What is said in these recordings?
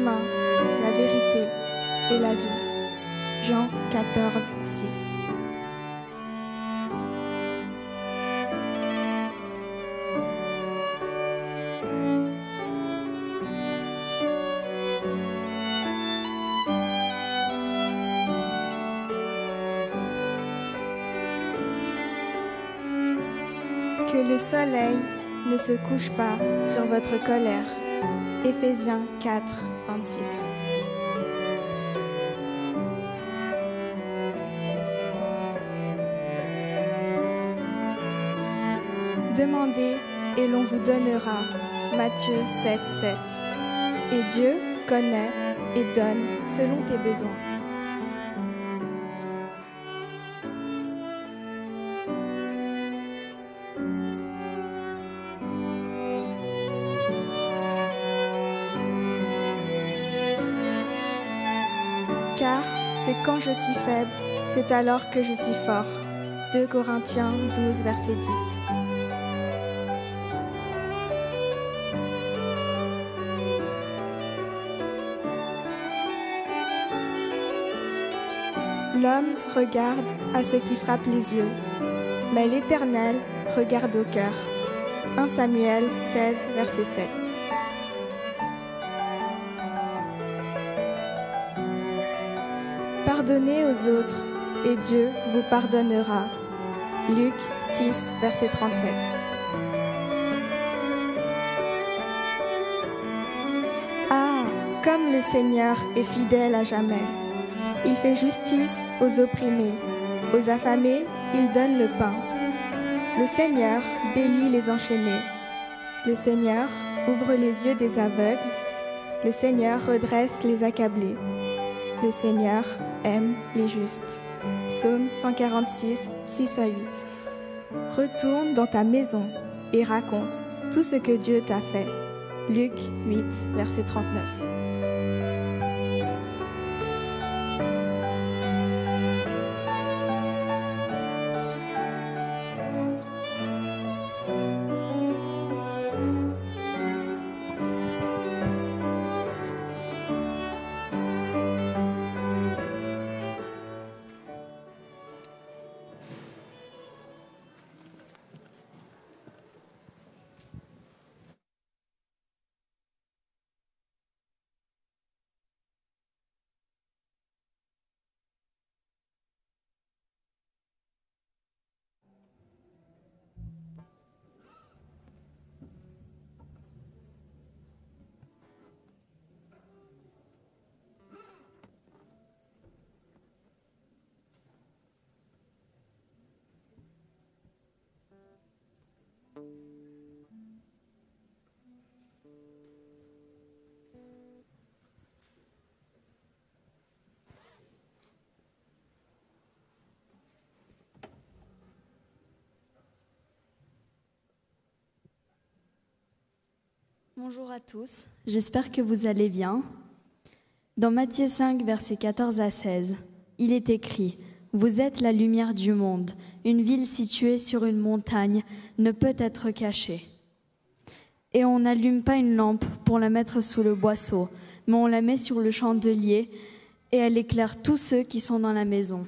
chemin, la vérité et la vie. Jean 14, 6. Que le soleil ne se couche pas sur votre colère. Éphésiens 4, 26. Demandez et l'on vous donnera. Matthieu 7, 7. Et Dieu connaît et donne selon tes besoins. Quand je suis faible, c'est alors que je suis fort. 2 Corinthiens 12, verset 10. L'homme regarde à ce qui frappe les yeux, mais l'Éternel regarde au cœur. 1 Samuel 16, verset 7. Pardonnez aux autres et Dieu vous pardonnera. Luc 6, verset 37. Ah, comme le Seigneur est fidèle à jamais. Il fait justice aux opprimés, aux affamés, il donne le pain. Le Seigneur délie les enchaînés. Le Seigneur ouvre les yeux des aveugles. Le Seigneur redresse les accablés. Le Seigneur aime les justes. Psaume 146, 6 à 8. Retourne dans ta maison et raconte tout ce que Dieu t'a fait. Luc 8, verset 39. Bonjour à tous, j'espère que vous allez bien. Dans Matthieu 5, versets 14 à 16, il est écrit, Vous êtes la lumière du monde, une ville située sur une montagne ne peut être cachée. Et on n'allume pas une lampe pour la mettre sous le boisseau, mais on la met sur le chandelier et elle éclaire tous ceux qui sont dans la maison.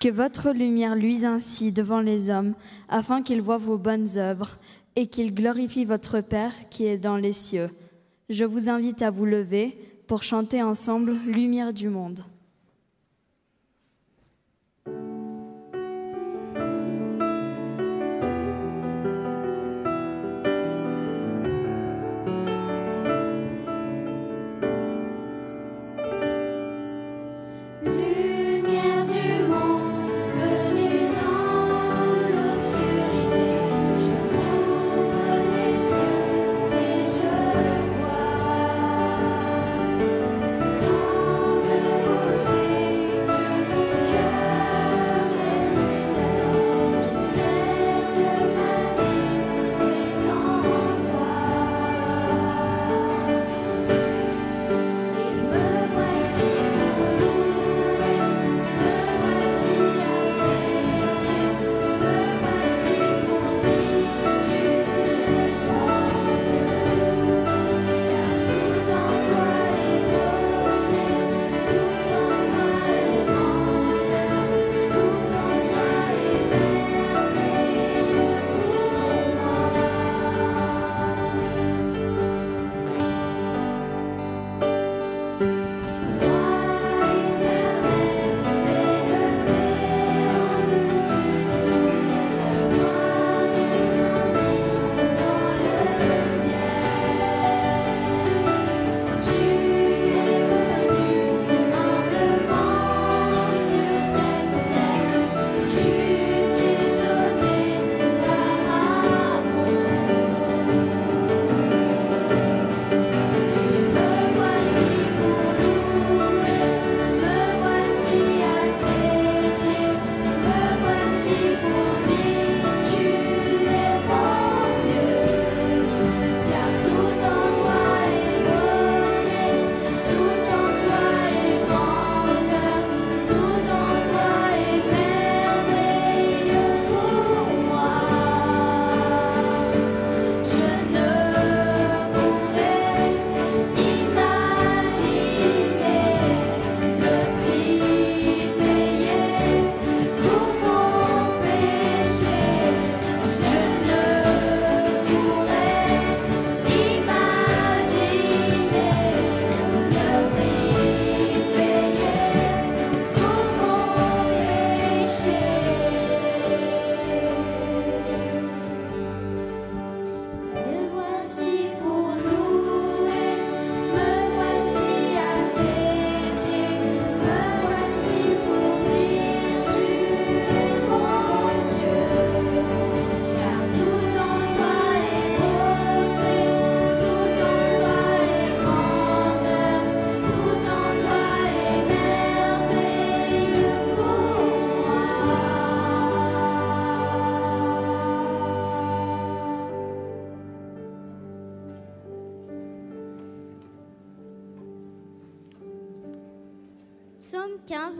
Que votre lumière luise ainsi devant les hommes, afin qu'ils voient vos bonnes œuvres et qu'il glorifie votre Père qui est dans les cieux. Je vous invite à vous lever pour chanter ensemble Lumière du monde.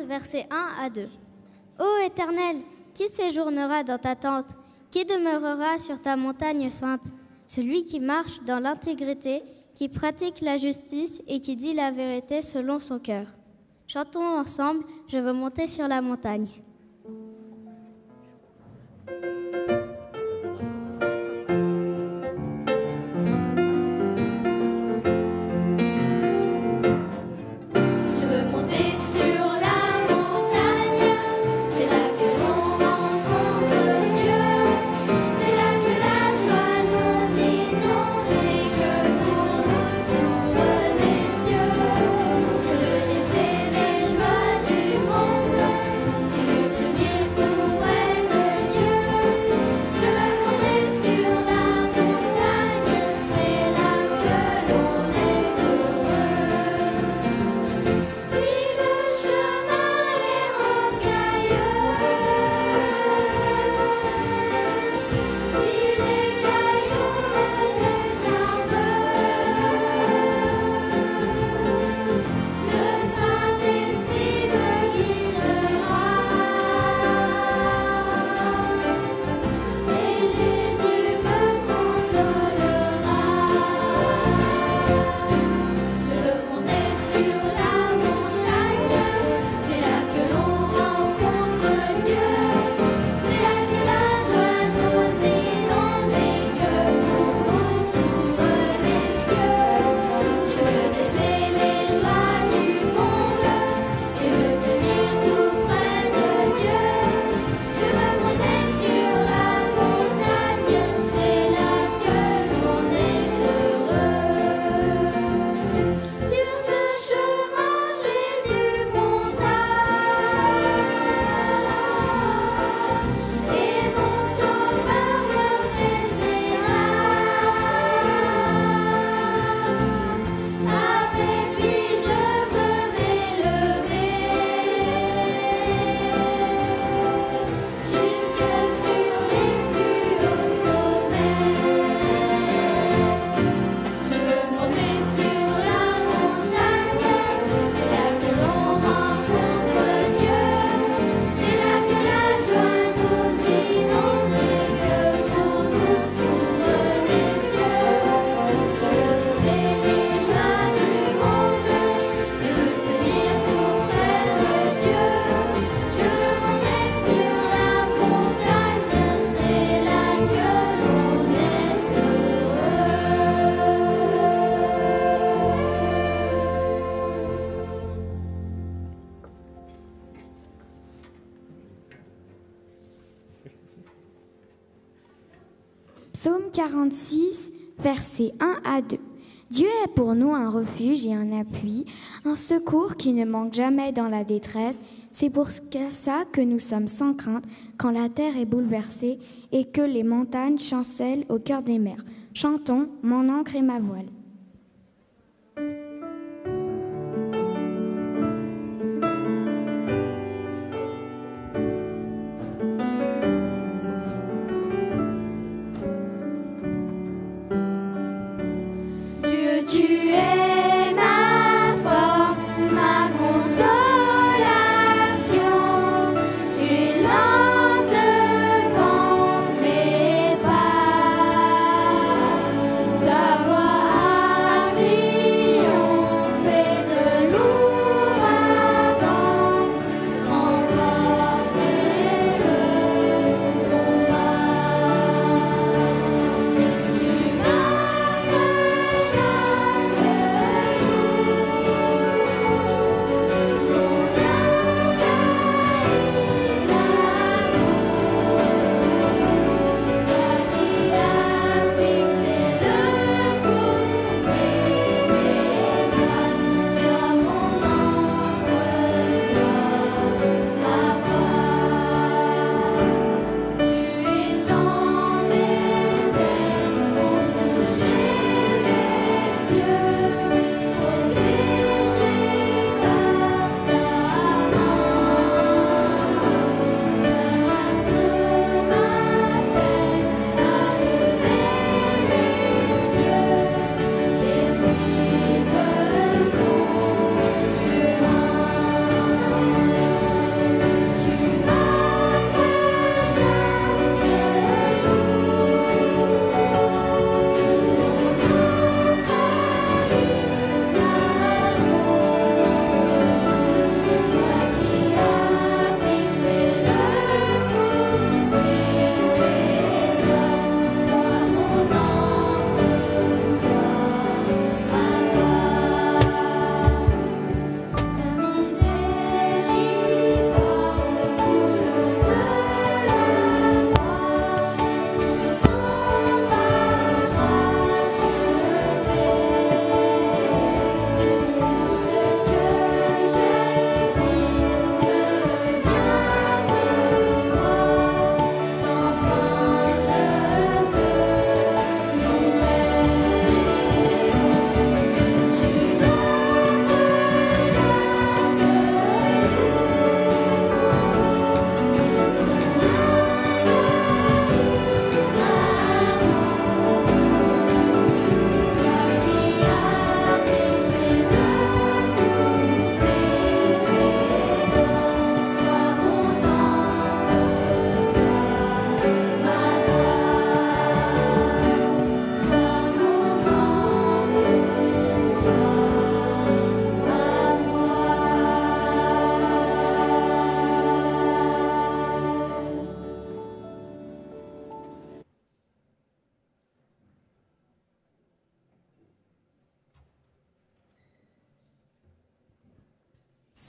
versets 1 à 2. Ô Éternel, qui séjournera dans ta tente Qui demeurera sur ta montagne sainte? Celui qui marche dans l'intégrité, qui pratique la justice et qui dit la vérité selon son cœur. Chantons ensemble, je veux monter sur la montagne. versets 1 à 2. Dieu est pour nous un refuge et un appui, un secours qui ne manque jamais dans la détresse. C'est pour ça que nous sommes sans crainte quand la terre est bouleversée et que les montagnes chancellent au cœur des mers. Chantons, mon ancre et ma voile.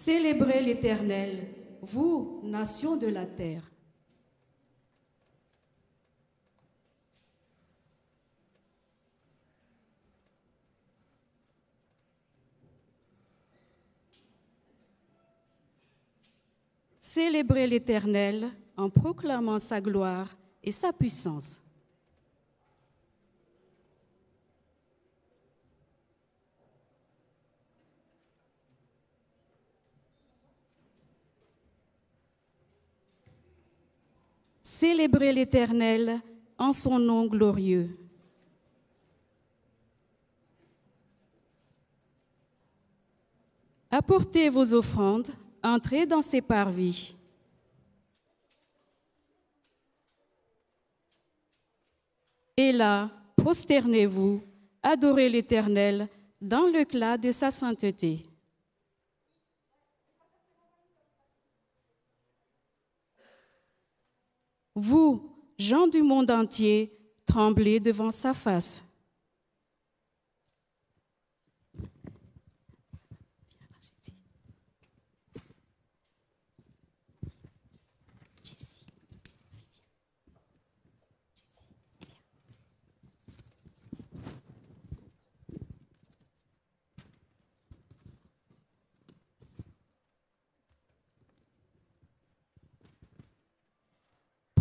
Célébrez l'Éternel, vous, nations de la terre. Célébrez l'Éternel en proclamant sa gloire et sa puissance. Célébrez l'Éternel en son nom glorieux. Apportez vos offrandes, entrez dans ses parvis. Et là, prosternez-vous, adorez l'Éternel dans l'éclat de sa sainteté. Vous, gens du monde entier, tremblez devant sa face.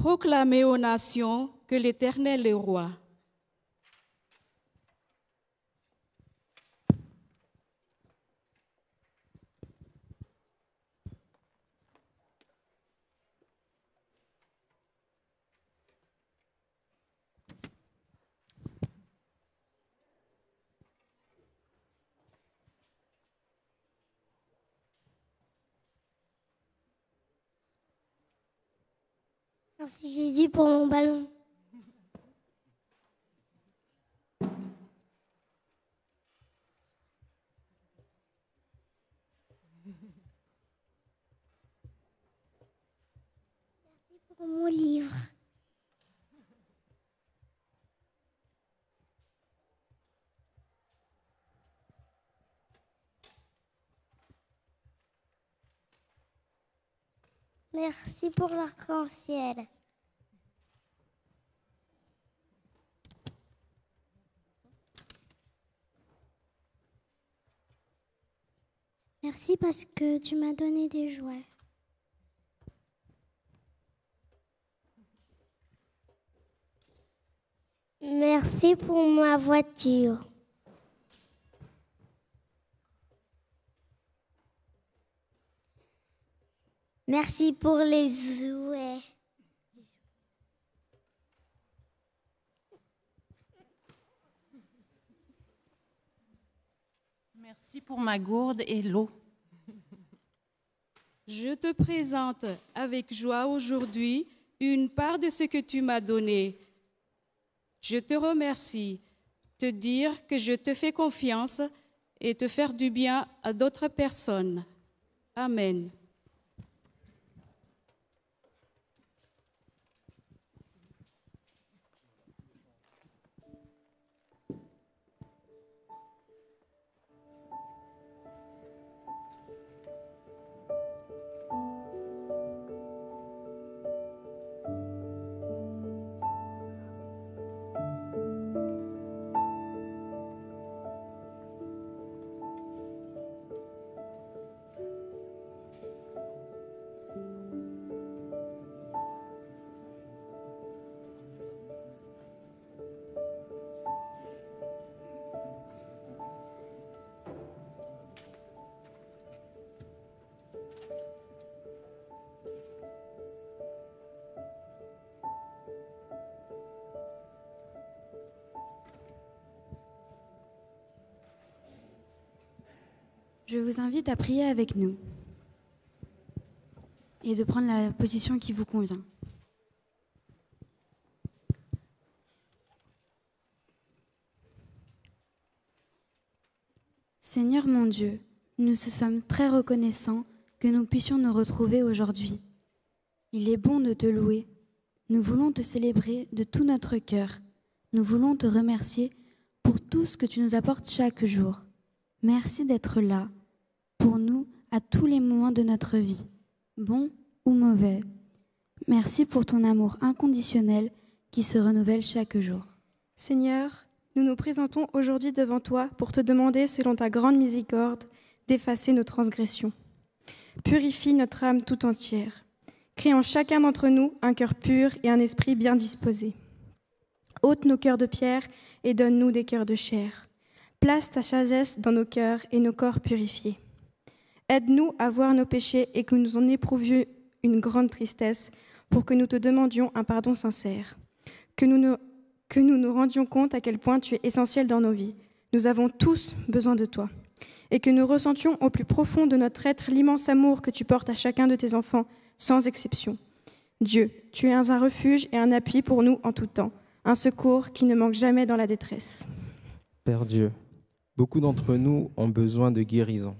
Proclamez aux nations que l'Éternel est roi. Merci Jésus pour mon ballon. Merci pour mon livre. Merci pour l'arc-en-ciel. Merci parce que tu m'as donné des jouets. Merci pour ma voiture. Merci pour les jouets. Merci pour ma gourde et l'eau. Je te présente avec joie aujourd'hui une part de ce que tu m'as donné. Je te remercie, te dire que je te fais confiance et te faire du bien à d'autres personnes. Amen. Je vous invite à prier avec nous et de prendre la position qui vous convient. Seigneur mon Dieu, nous sommes très reconnaissants que nous puissions nous retrouver aujourd'hui. Il est bon de te louer. Nous voulons te célébrer de tout notre cœur. Nous voulons te remercier pour tout ce que tu nous apportes chaque jour. Merci d'être là à tous les moments de notre vie, bons ou mauvais. Merci pour ton amour inconditionnel qui se renouvelle chaque jour. Seigneur, nous nous présentons aujourd'hui devant toi pour te demander, selon ta grande miséricorde, d'effacer nos transgressions. Purifie notre âme tout entière. Crée en chacun d'entre nous un cœur pur et un esprit bien disposé. ôte nos cœurs de pierre et donne-nous des cœurs de chair. Place ta sagesse dans nos cœurs et nos corps purifiés. Aide-nous à voir nos péchés et que nous en éprouvions une grande tristesse pour que nous te demandions un pardon sincère. Que nous, nous, que nous nous rendions compte à quel point tu es essentiel dans nos vies. Nous avons tous besoin de toi. Et que nous ressentions au plus profond de notre être l'immense amour que tu portes à chacun de tes enfants, sans exception. Dieu, tu es un refuge et un appui pour nous en tout temps, un secours qui ne manque jamais dans la détresse. Père Dieu, beaucoup d'entre nous ont besoin de guérison.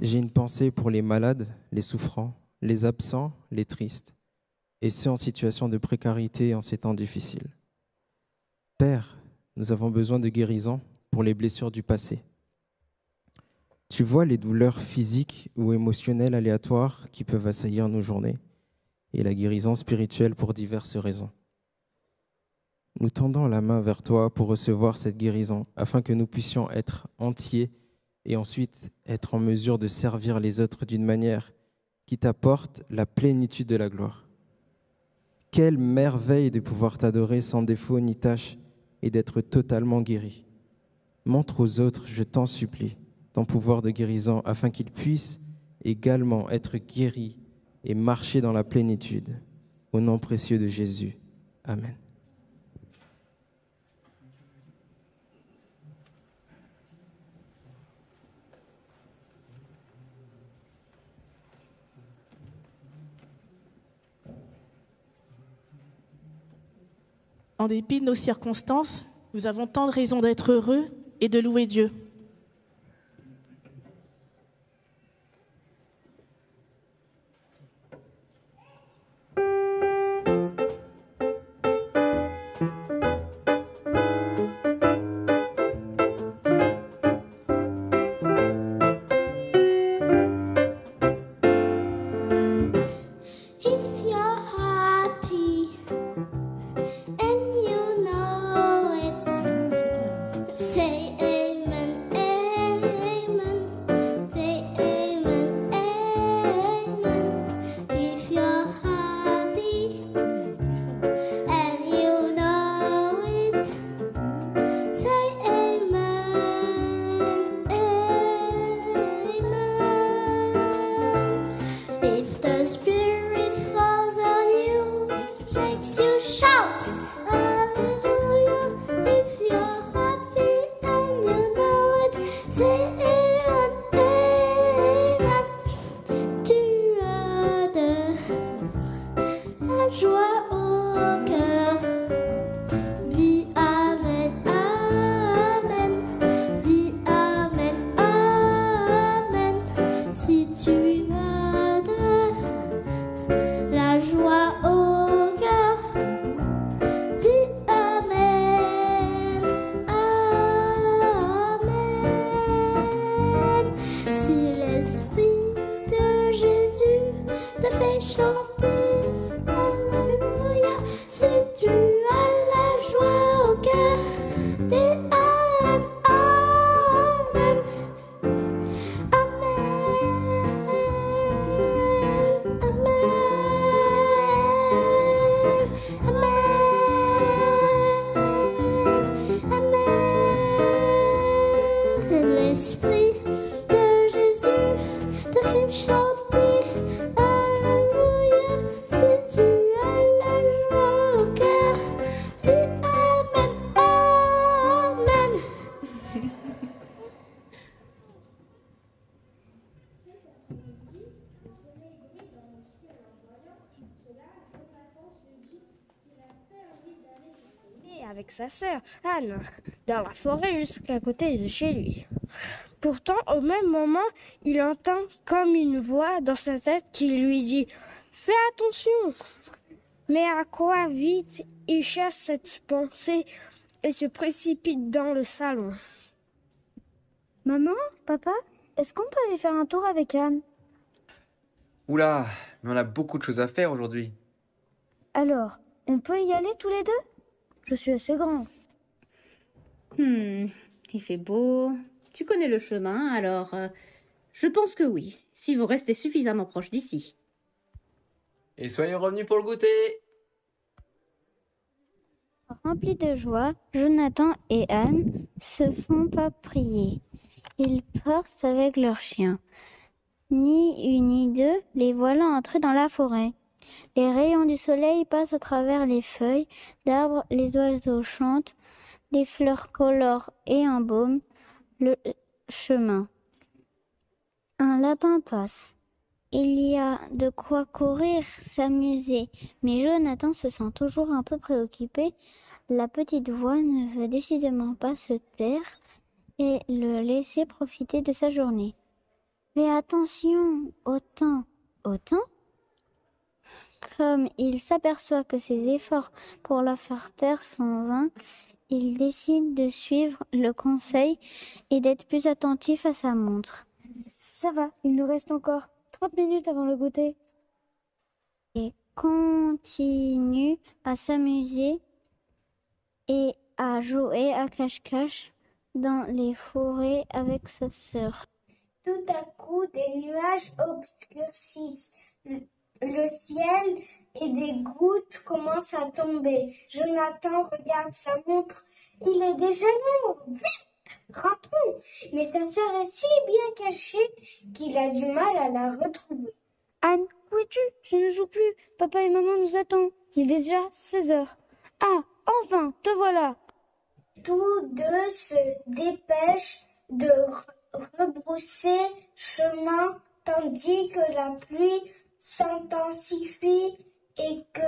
J'ai une pensée pour les malades, les souffrants, les absents, les tristes, et ceux en situation de précarité en ces temps difficiles. Père, nous avons besoin de guérison pour les blessures du passé. Tu vois les douleurs physiques ou émotionnelles aléatoires qui peuvent assaillir nos journées et la guérison spirituelle pour diverses raisons. Nous tendons la main vers toi pour recevoir cette guérison afin que nous puissions être entiers et ensuite être en mesure de servir les autres d'une manière qui t'apporte la plénitude de la gloire. Quelle merveille de pouvoir t'adorer sans défaut ni tâche et d'être totalement guéri. Montre aux autres, je t'en supplie, ton pouvoir de guérison afin qu'ils puissent également être guéris et marcher dans la plénitude. Au nom précieux de Jésus. Amen. En dépit de nos circonstances, nous avons tant de raisons d'être heureux et de louer Dieu. Sa sœur Anne dans la forêt jusqu'à côté de chez lui. Pourtant, au même moment, il entend comme une voix dans sa tête qui lui dit Fais attention Mais à quoi vite il chasse cette pensée et se précipite dans le salon. Maman, papa, est-ce qu'on peut aller faire un tour avec Anne? Oula, mais on a beaucoup de choses à faire aujourd'hui. Alors, on peut y aller tous les deux? Je suis assez grand. Hmm, il fait beau. Tu connais le chemin, alors euh, je pense que oui, si vous restez suffisamment proche d'ici. Et soyez revenus pour le goûter. Remplis de joie, Jonathan et Anne se font pas prier. Ils partent avec leurs chiens. Ni une ni deux, les voilà entrés dans la forêt. Les rayons du soleil passent à travers les feuilles d'arbres, les oiseaux chantent, les fleurs colorent et embaument le chemin. Un lapin passe. Il y a de quoi courir, s'amuser, mais Jonathan se sent toujours un peu préoccupé. La petite voix ne veut décidément pas se taire et le laisser profiter de sa journée. Fais attention au temps. Au temps Comme il s'aperçoit que ses efforts pour la faire taire sont vains, il décide de suivre le conseil et d'être plus attentif à sa montre. Ça va, il nous reste encore 30 minutes avant le goûter. Et continue à s'amuser et à jouer à cache-cache dans les forêts avec sa sœur. Tout à coup, des nuages obscurcissent le ciel et des gouttes commencent à tomber. Jonathan regarde sa montre. Il est déjà l'heure. Vite, rentrons. Mais sa sœur est si bien cachée qu'il a du mal à la retrouver. Anne, où es-tu? Je ne joue plus. Papa et maman nous attendent. Il est déjà 16 heures. Ah, enfin, te voilà. Tous deux se dépêchent de re- rebrousser chemin tandis que la pluie s'intensifie et que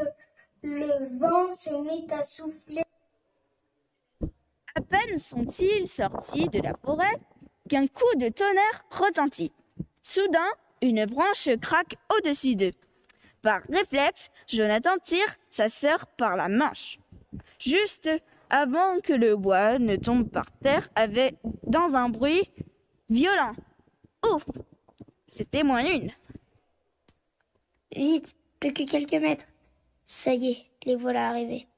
le vent se mit à souffler. À peine sont-ils sortis de la forêt qu'un coup de tonnerre retentit. Soudain, une branche craque au-dessus d'eux. Par réflexe, Jonathan tire sa sœur par la manche. Juste avant que le bois ne tombe par terre avec dans un bruit violent. Ouf C'était moins une. Vite, plus que quelques mètres. Ça y est, les voilà arrivés.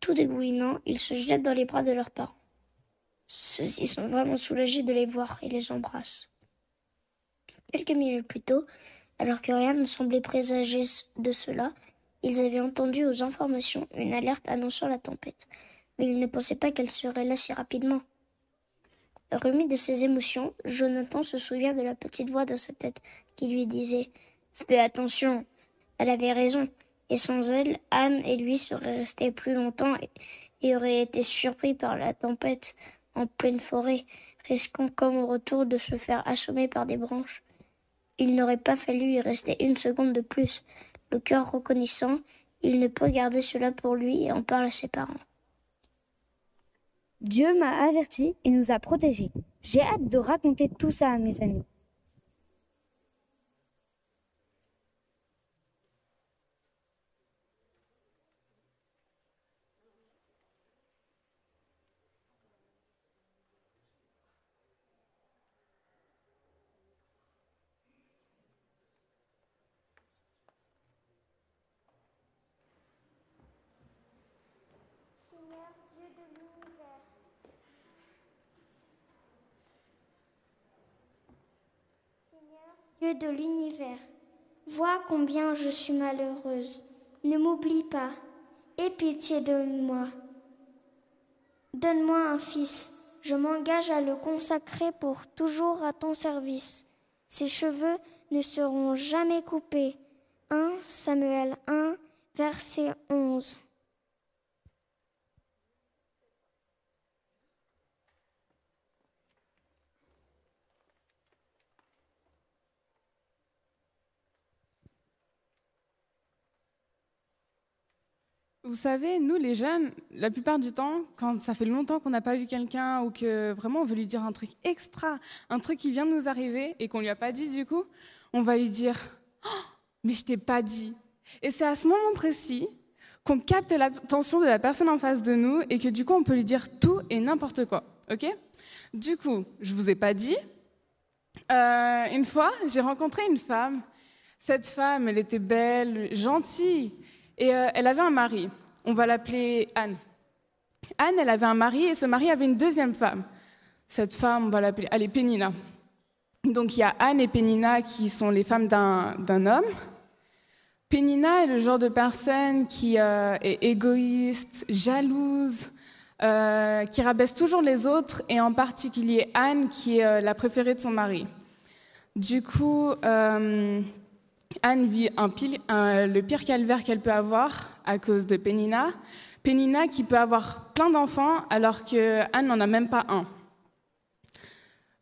Tout dégoulinant, ils se jettent dans les bras de leurs parents. Ceux-ci sont vraiment soulagés de les voir et les embrassent. Quelques minutes plus tôt, alors que rien ne semblait présager de cela, ils avaient entendu aux informations une alerte annonçant la tempête, mais ils ne pensaient pas qu'elle serait là si rapidement. Remis de ses émotions, Jonathan se souvient de la petite voix dans sa tête qui lui disait Fais attention. Elle avait raison. Et sans elle, Anne et lui seraient restés plus longtemps et, et auraient été surpris par la tempête en pleine forêt, risquant comme au retour de se faire assommer par des branches. Il n'aurait pas fallu y rester une seconde de plus. Le cœur reconnaissant, il ne peut garder cela pour lui et en parle à ses parents. Dieu m'a averti et nous a protégés. J'ai hâte de raconter tout ça à mes amis. De l'univers, vois combien je suis malheureuse. Ne m'oublie pas. Aie pitié de moi. Donne-moi un fils. Je m'engage à le consacrer pour toujours à ton service. Ses cheveux ne seront jamais coupés. 1 Samuel 1, verset 11. Vous savez, nous les jeunes, la plupart du temps, quand ça fait longtemps qu'on n'a pas vu quelqu'un ou que vraiment on veut lui dire un truc extra, un truc qui vient de nous arriver et qu'on lui a pas dit du coup, on va lui dire Oh, mais je t'ai pas dit. Et c'est à ce moment précis qu'on capte l'attention de la personne en face de nous et que du coup on peut lui dire tout et n'importe quoi. Ok? Du coup, je vous ai pas dit, Euh, une fois, j'ai rencontré une femme. Cette femme, elle était belle, gentille, et euh, elle avait un mari. On va l'appeler Anne. Anne, elle avait un mari, et ce mari avait une deuxième femme. Cette femme, on va l'appeler, elle est Pénina. Donc il y a Anne et Pénina qui sont les femmes d'un homme. Pénina est le genre de personne qui euh, est égoïste, jalouse, euh, qui rabaisse toujours les autres, et en particulier Anne, qui est euh, la préférée de son mari. Du coup, Anne vit un le pire calvaire qu'elle peut avoir à cause de Pénina. Pénina qui peut avoir plein d'enfants alors que Anne n'en a même pas un.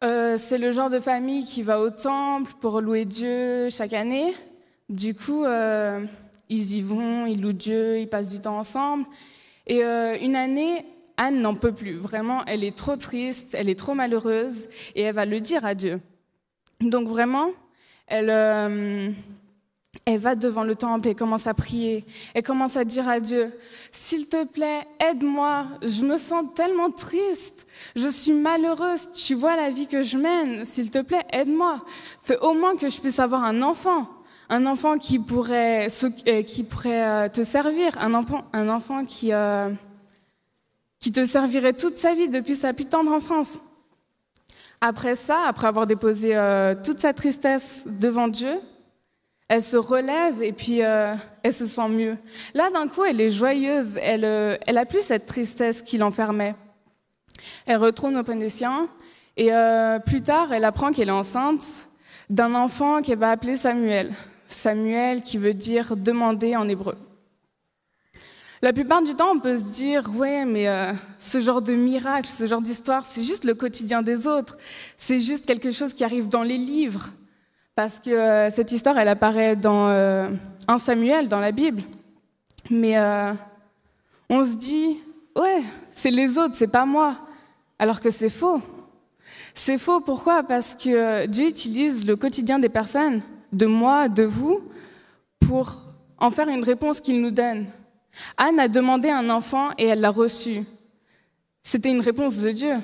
Euh, c'est le genre de famille qui va au temple pour louer Dieu chaque année. Du coup, euh, ils y vont, ils louent Dieu, ils passent du temps ensemble. Et euh, une année, Anne n'en peut plus. Vraiment, elle est trop triste, elle est trop malheureuse, et elle va le dire à Dieu. Donc vraiment, elle, elle va devant le temple et commence à prier. Elle commence à dire à Dieu, s'il te plaît, aide-moi, je me sens tellement triste. Je suis malheureuse, tu vois la vie que je mène, s'il te plaît, aide-moi. Fais au moins que je puisse avoir un enfant, un enfant qui pourrait, euh, qui pourrait euh, te servir, un enfant, un enfant qui, euh, qui te servirait toute sa vie depuis sa plus tendre enfance. Après ça, après avoir déposé toute sa tristesse devant Dieu, elle se relève et puis elle se sent mieux. Là, d'un coup, elle est joyeuse, elle, elle a plus cette tristesse qui l'enfermait. Elle retourne au des et euh, plus tard, elle apprend qu'elle est enceinte d'un enfant qu'elle va appeler Samuel. Samuel qui veut dire demander en hébreu. La plupart du temps, on peut se dire, ouais, mais euh, ce genre de miracle, ce genre d'histoire, c'est juste le quotidien des autres. C'est juste quelque chose qui arrive dans les livres. Parce que euh, cette histoire, elle apparaît dans un Samuel, dans la Bible. Mais on se dit, ouais, c'est les autres, c'est pas moi. Alors que c'est faux. C'est faux pourquoi? Parce que Dieu utilise le quotidien des personnes, de moi, de vous, pour en faire une réponse qu'il nous donne. Anne a demandé un enfant et elle l'a reçu. C'était une réponse de Dieu.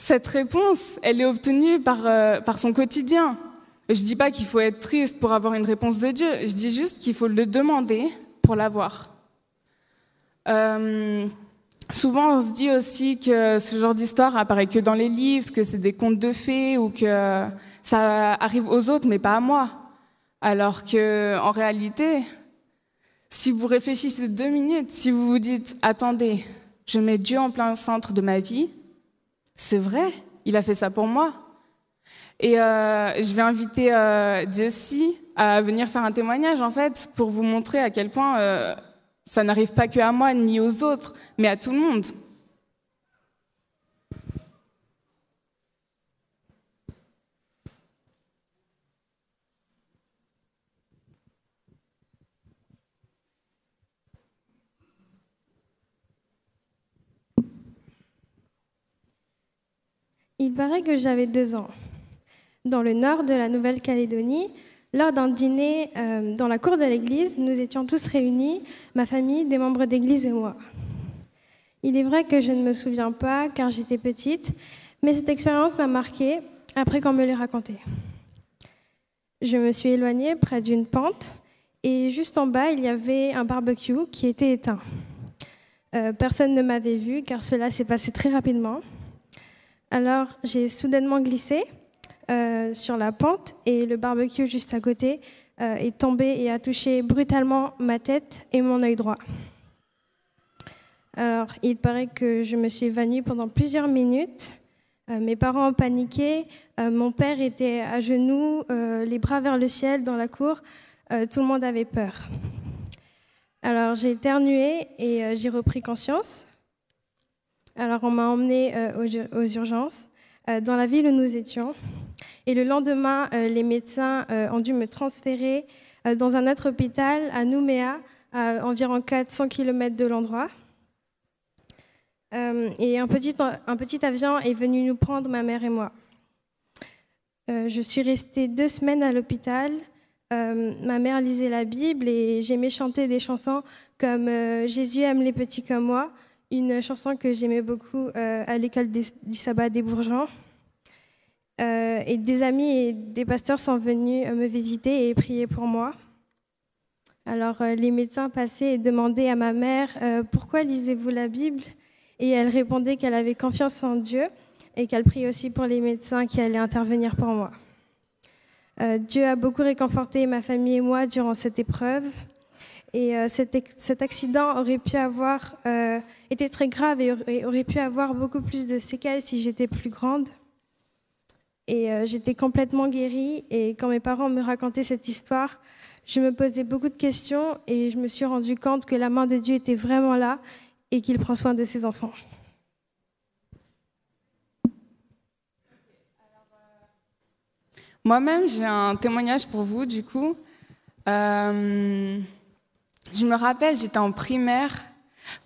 Cette réponse, elle est obtenue par, euh, par son quotidien. Je ne dis pas qu'il faut être triste pour avoir une réponse de Dieu, je dis juste qu'il faut le demander pour l'avoir. Euh, Souvent, on se dit aussi que ce genre d'histoire apparaît que dans les livres, que c'est des contes de fées ou que ça arrive aux autres, mais pas à moi. Alors que, en réalité, si vous réfléchissez deux minutes, si vous vous dites, attendez, je mets Dieu en plein centre de ma vie, c'est vrai, il a fait ça pour moi. Et euh, je vais inviter euh, Jessie à venir faire un témoignage, en fait, pour vous montrer à quel point euh, ça n'arrive pas que à moi ni aux autres, mais à tout le monde. Il paraît que j'avais deux ans. Dans le nord de la Nouvelle-Calédonie, lors d'un dîner euh, dans la cour de l'église, nous étions tous réunis, ma famille, des membres d'église et moi. Il est vrai que je ne me souviens pas car j'étais petite, mais cette expérience m'a marquée après qu'on me l'ait racontée. Je me suis éloignée près d'une pente et juste en bas, il y avait un barbecue qui était éteint. Euh, personne ne m'avait vu car cela s'est passé très rapidement. Alors j'ai soudainement glissé euh, sur la pente et le barbecue juste à côté euh, est tombé et a touché brutalement ma tête et mon œil droit. Alors, il paraît que je me suis évanouie pendant plusieurs minutes. Euh, mes parents ont paniqué. mon père était à genoux, les bras vers le ciel dans la cour. tout le monde avait peur. Alors, j'ai éternué et j'ai repris conscience. Alors, on m'a emmenée aux, urgences dans la ville où nous étions. Et le lendemain, euh, les médecins euh, ont dû me transférer euh, dans un autre hôpital à Nouméa, à environ 400 km de l'endroit. et un petit avion est venu nous prendre, ma mère et moi. je suis restée deux semaines à l'hôpital. ma mère lisait la Bible et j'aimais chanter des chansons comme Jésus aime les petits comme moi, une chanson que j'aimais beaucoup à l'école du sabbat des Bourgeons. euh, et des amis et des pasteurs sont venus euh, me visiter et prier pour moi. Alors euh, les médecins passaient et demandaient à ma mère euh, pourquoi lisez-vous la Bible? Et elle répondait qu'elle avait confiance en Dieu et qu'elle priait aussi pour les médecins qui allaient intervenir pour moi. Euh, Dieu a beaucoup réconforté ma famille et moi durant cette épreuve. Et euh, cet, accident aurait pu avoir euh, été très grave et aurait, aurait pu avoir beaucoup plus de séquelles si j'étais plus grande. Et euh, j'étais complètement guérie. Et quand mes parents me racontaient cette histoire, je me posais beaucoup de questions et je me suis rendu compte que la main de Dieu était vraiment là et qu'il prend soin de ses enfants. Moi-même, j'ai un témoignage pour vous, du coup. Euh, je me rappelle, j'étais en primaire.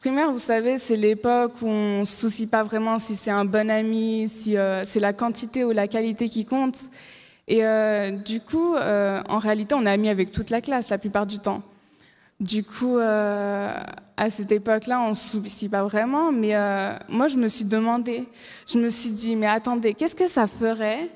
Primaire, vous savez, c'est l'époque où on ne se soucie pas vraiment si c'est un bon ami, si euh, c'est la quantité ou la qualité qui compte. Et euh, du coup, euh, en réalité, on est amis avec toute la classe la plupart du temps. Du coup, à cette époque-là, on ne se soucie pas vraiment, mais moi, je me suis demandé, je me suis dit, mais attendez, qu'est-ce que ça ferait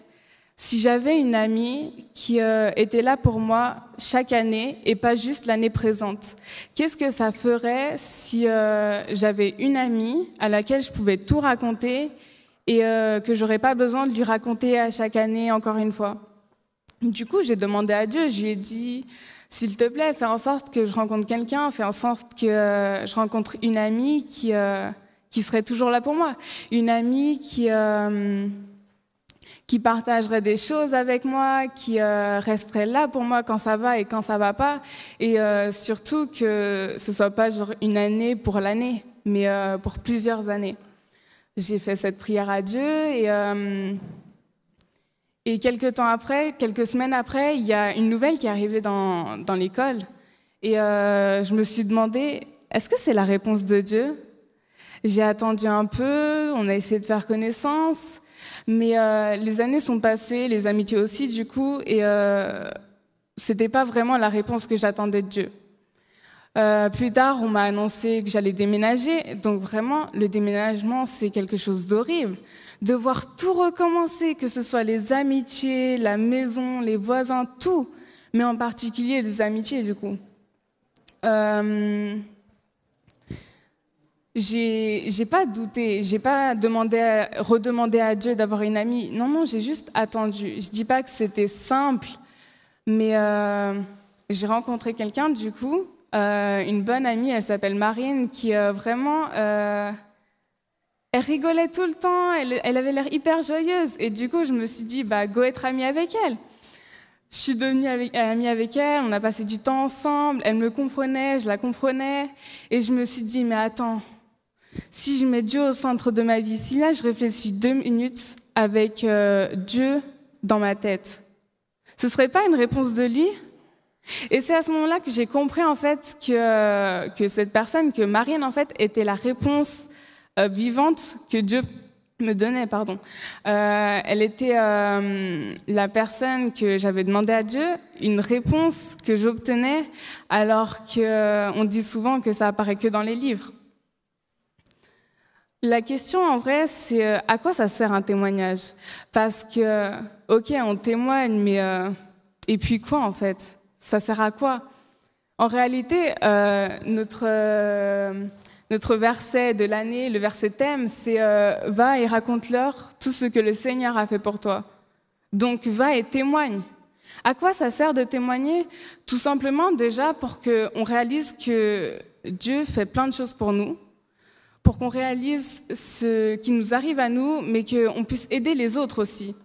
si j'avais une amie qui euh, était là pour moi chaque année et pas juste l'année présente, qu'est-ce que ça ferait si euh, j'avais une amie à laquelle je pouvais tout raconter et euh, que j'aurais pas besoin de lui raconter à chaque année encore une fois? Du coup, j'ai demandé à Dieu, je lui ai dit, s'il te plaît, fais en sorte que je rencontre quelqu'un, fais en sorte que euh, je rencontre une amie qui, euh, qui serait toujours là pour moi, une amie qui... qui partagerait des choses avec moi, qui euh, resterait là pour moi quand ça va et quand ça va pas, et euh, surtout que ce soit pas genre une année pour l'année, mais euh, pour plusieurs années. J'ai fait cette prière à Dieu et euh, et quelques temps après, quelques semaines après, il y a une nouvelle qui est arrivée dans dans l'école et euh, je me suis demandé est-ce que c'est la réponse de Dieu? J'ai attendu un peu, on a essayé de faire connaissance. Mais euh, les années sont passées, les amitiés aussi, du coup, et euh, c'était pas vraiment la réponse que j'attendais de Dieu. Euh, plus tard, on m'a annoncé que j'allais déménager, donc vraiment, le déménagement, c'est quelque chose d'horrible. Devoir tout recommencer, que ce soit les amitiés, la maison, les voisins, tout, mais en particulier les amitiés, du coup. Euh, j'ai pas douté, j'ai pas demandé, redemandé à Dieu d'avoir une amie. Non, non, j'ai juste attendu. Je dis pas que c'était simple, mais euh, j'ai rencontré quelqu'un du coup, euh, une bonne amie, elle s'appelle Marine, qui euh, vraiment, elle rigolait tout le temps, elle, avait l'air hyper joyeuse, et du coup je me suis dit bah go être amie avec elle. Je suis devenue amie avec elle, on a passé du temps ensemble, elle me comprenait, je la comprenais, et je me suis dit, mais attends, si je mets Dieu au centre de ma vie, si là je réfléchis deux minutes avec euh, Dieu dans ma tête, ce serait pas une réponse de lui? Et c'est à ce moment-là que j'ai compris en fait que, que cette personne, que Marianne en fait, était la réponse euh, vivante que Dieu me donnait, pardon. Euh, elle était euh, la personne que j'avais demandé à Dieu, une réponse que j'obtenais, alors que euh, on dit souvent que ça apparaît que dans les livres. La question en vrai, c'est euh, à quoi ça sert un témoignage? Parce que, ok, on témoigne, mais euh, et puis quoi en fait? Ça sert à quoi? En réalité, euh, notre notre verset de l'année, le verset thème, c'est va et raconte-leur tout ce que le Seigneur a fait pour toi. Donc va et témoigne. À quoi ça sert de témoigner? Tout simplement déjà pour que on réalise que Dieu fait plein de choses pour nous, pour qu'on réalise ce qui nous arrive à nous, mais qu'on puisse aider les autres aussi.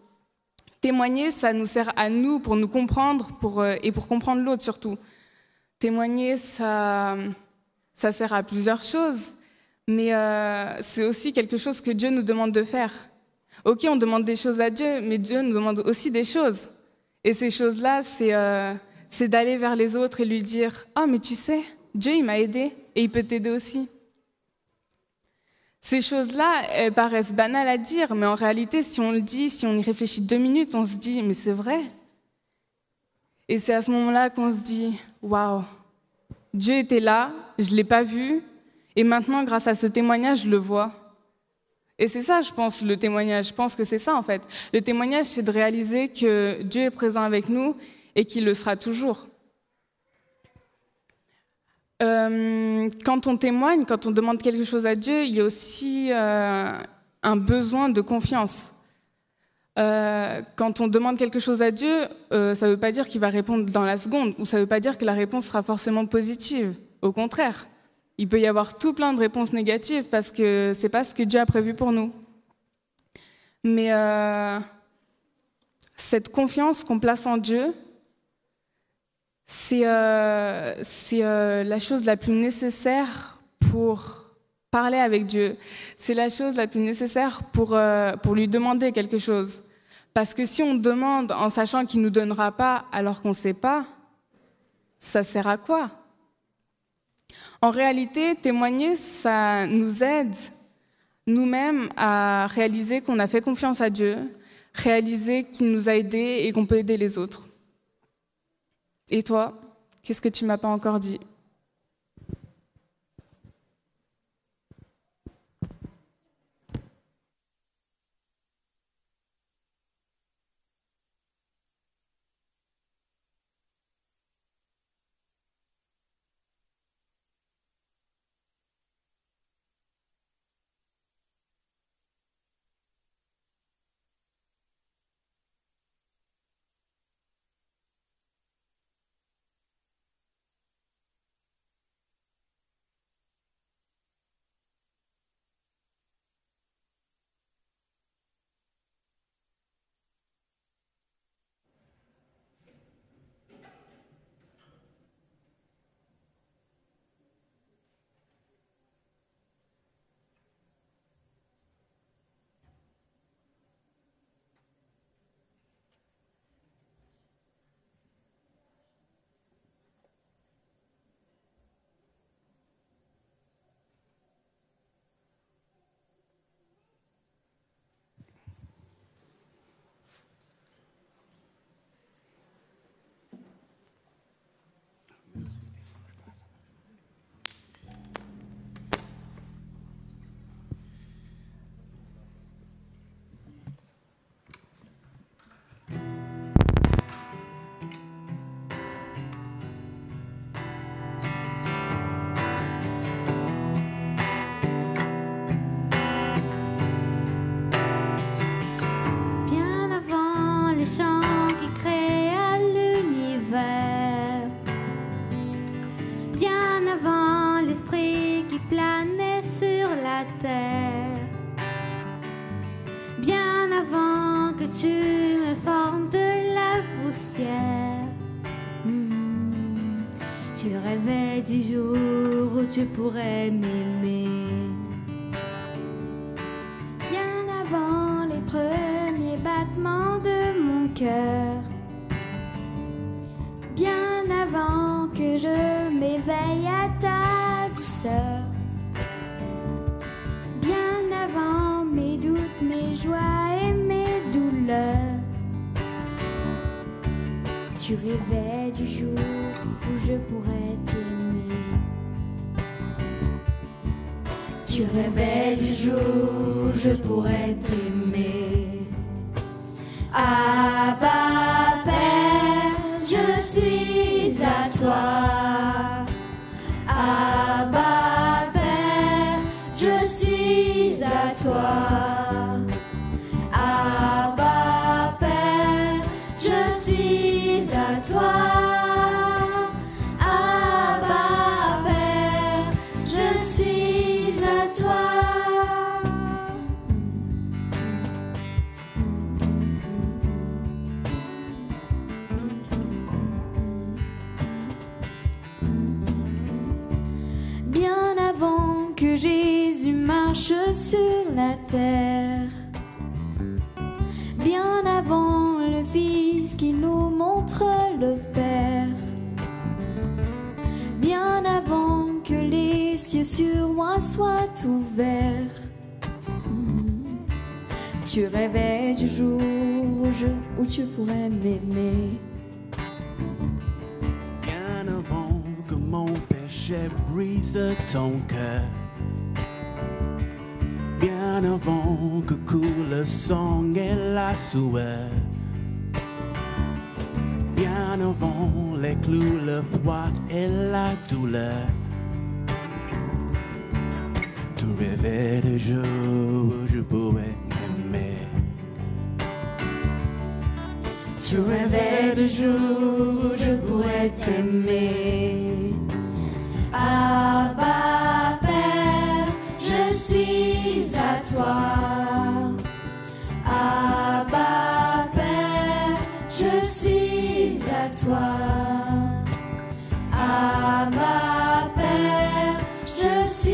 Témoigner, ça nous sert à nous pour nous comprendre euh, et pour comprendre l'autre surtout. Témoigner, ça, ça sert à plusieurs choses, mais euh, c'est aussi quelque chose que Dieu nous demande de faire. Ok, on demande des choses à Dieu, mais Dieu nous demande aussi des choses. Et ces choses-là, c'est euh, d'aller vers les autres et lui dire Ah, mais tu sais, Dieu, il m'a aidé et il peut t'aider aussi. Ces choses-là, elles paraissent banales à dire, mais en réalité, si on le dit, si on y réfléchit deux minutes, on se dit Mais c'est vrai. Et c'est à ce moment-là qu'on se dit Waouh, Dieu était là, je ne l'ai pas vu, et maintenant, grâce à ce témoignage, je le vois. Et c'est ça, je pense, le témoignage. Je pense que c'est ça, en fait. Le témoignage, c'est de réaliser que Dieu est présent avec nous et qu'il le sera toujours. Euh, quand on témoigne, quand on demande quelque chose à Dieu, il y a aussi euh, un besoin de confiance. Euh, quand on demande quelque chose à Dieu, ça ne veut pas dire qu'il va répondre dans la seconde, ou ça ne veut pas dire que la réponse sera forcément positive. Au contraire, il peut y avoir tout plein de réponses négatives parce que c'est pas ce que Dieu a prévu pour nous. Mais cette confiance qu'on place en Dieu, c'est euh, euh, la chose la plus nécessaire pour parler avec Dieu. C'est la chose la plus nécessaire pour, euh, pour lui demander quelque chose. Parce que si on demande en sachant qu'il ne nous donnera pas alors qu'on ne sait pas, ça sert à quoi? En réalité, témoigner, ça nous aide nous-mêmes à réaliser qu'on a fait confiance à Dieu, réaliser qu'il nous a aidés et qu'on peut aider les autres. Et toi, qu'est-ce que tu m'as pas encore dit? Cieux sur moi soient ouverts. Tu rêvais du jour où, où tu pourrais m'aimer. Bien avant que mon péché brise ton cœur. Bien avant que coule le sang et la sueur. Bien avant les clous, le froid et la douleur. Rêvais de jours où je pourrais t'aimer. Tu rêvais de jours où je pourrais t'aimer. Abba, Père, je suis à toi. Abba, Père, je suis à toi. Abba, Père, je suis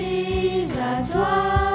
toi.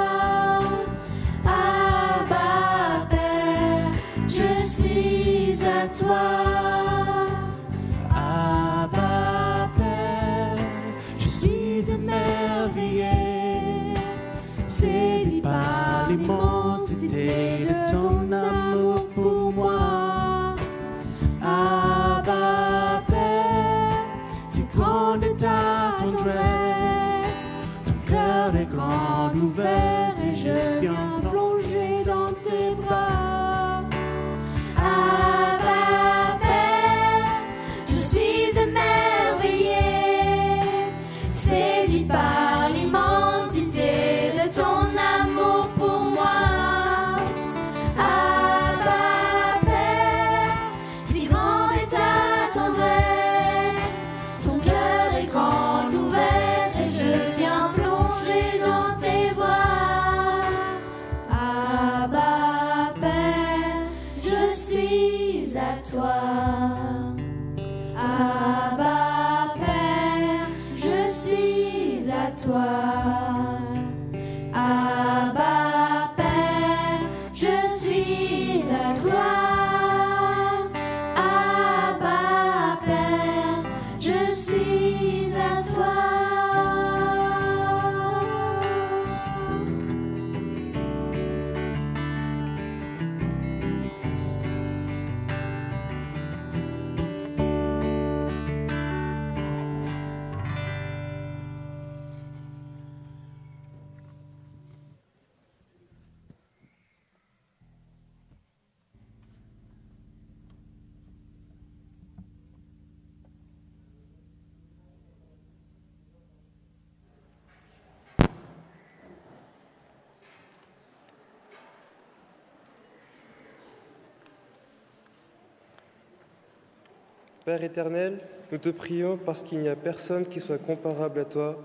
Père éternel, nous te prions parce qu'il n'y a personne qui soit comparable à toi.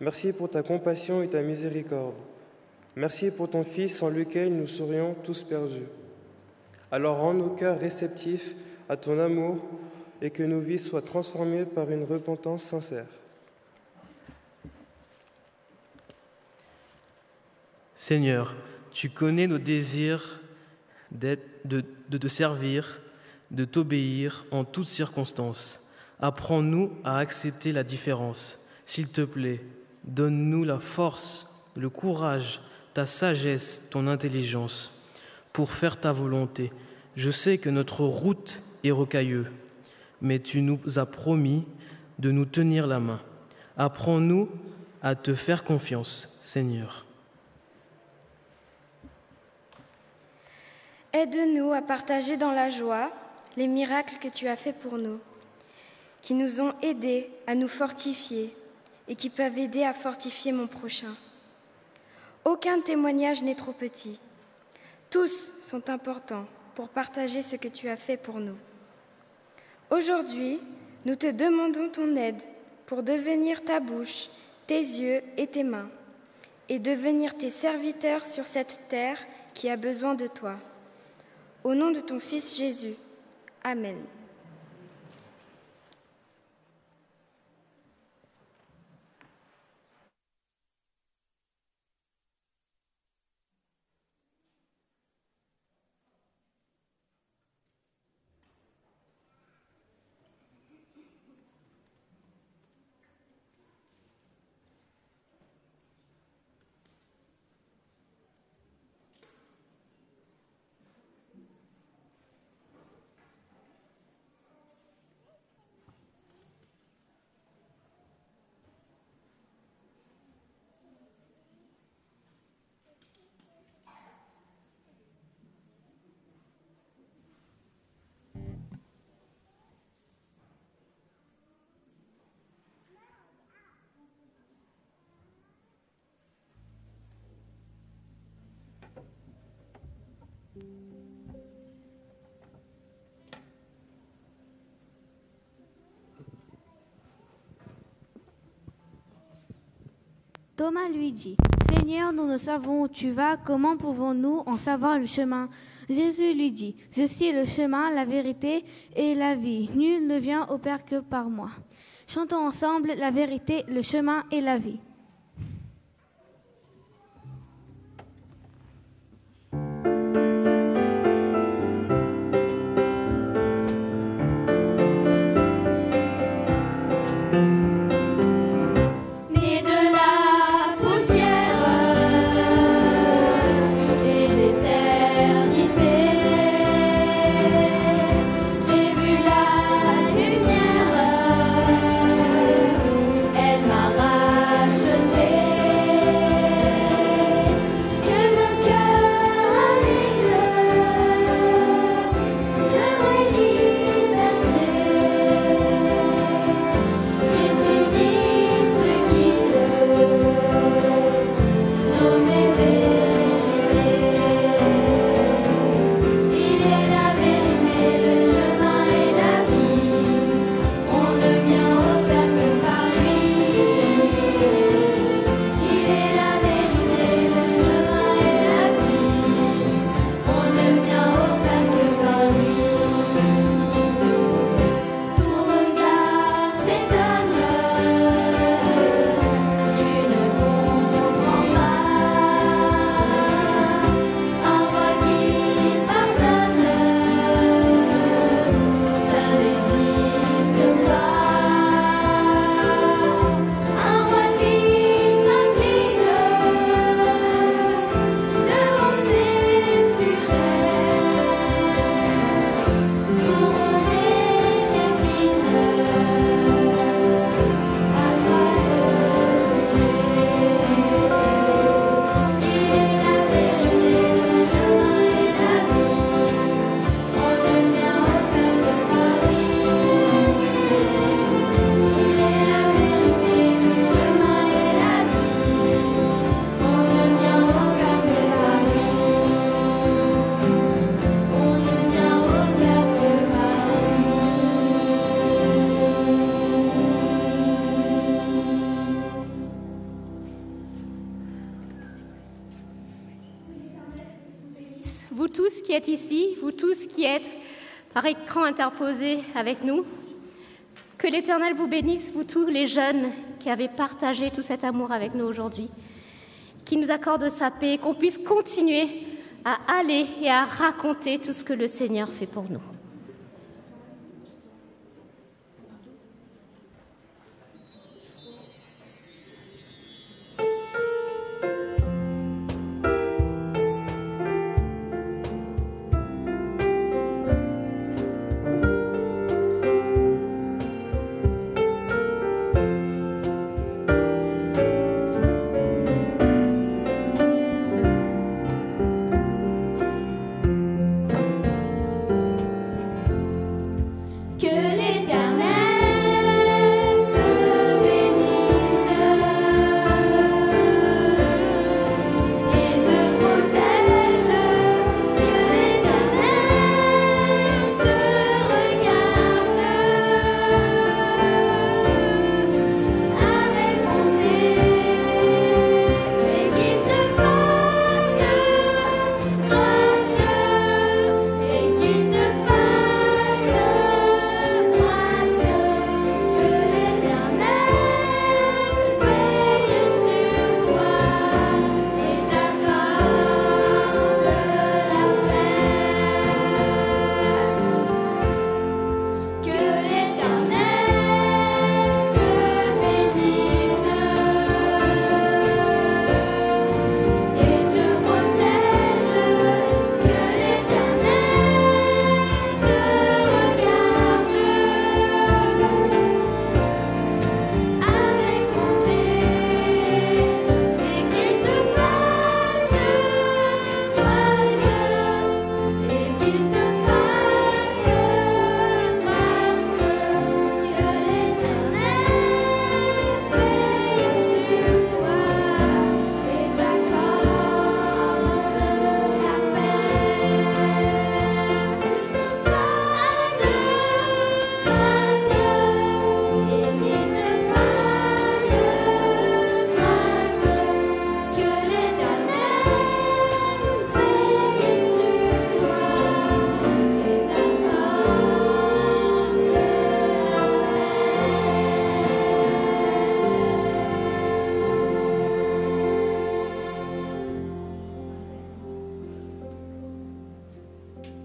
Merci pour ta compassion et ta miséricorde. Merci pour ton Fils sans lequel nous serions tous perdus. Alors rends nos cœurs réceptifs à ton amour et que nos vies soient transformées par une repentance sincère. Seigneur, tu connais nos désirs de, de te servir, de t'obéir en toutes circonstances. Apprends-nous à accepter la différence. S'il te plaît, donne-nous la force, le courage, ta sagesse, ton intelligence pour faire ta volonté. Je sais que notre route est rocailleuse, mais tu nous as promis de nous tenir la main. Apprends-nous à te faire confiance, Seigneur. Aide-nous à partager dans la joie les miracles que tu as faits pour nous, qui nous ont aidés à nous fortifier et qui peuvent aider à fortifier mon prochain. Aucun témoignage n'est trop petit. Tous sont importants pour partager ce que tu as fait pour nous. Aujourd'hui, nous te demandons ton aide pour devenir ta bouche, tes yeux et tes mains, et devenir tes serviteurs sur cette terre qui a besoin de toi. Au nom de ton Fils Jésus. Amen. Thomas lui dit, Seigneur, nous ne savons où tu vas, comment pouvons-nous en savoir le chemin? Jésus lui dit, Je suis le chemin, la vérité et la vie. Nul ne vient au Père que par moi. Chantons ensemble la vérité, le chemin et la vie. Êtes ici, vous tous qui êtes par écran interposé avec nous, que l'Éternel vous bénisse, vous tous les jeunes qui avez partagé tout cet amour avec nous aujourd'hui, qui nous accorde sa paix, qu'on puisse continuer à aller et à raconter tout ce que le Seigneur fait pour nous.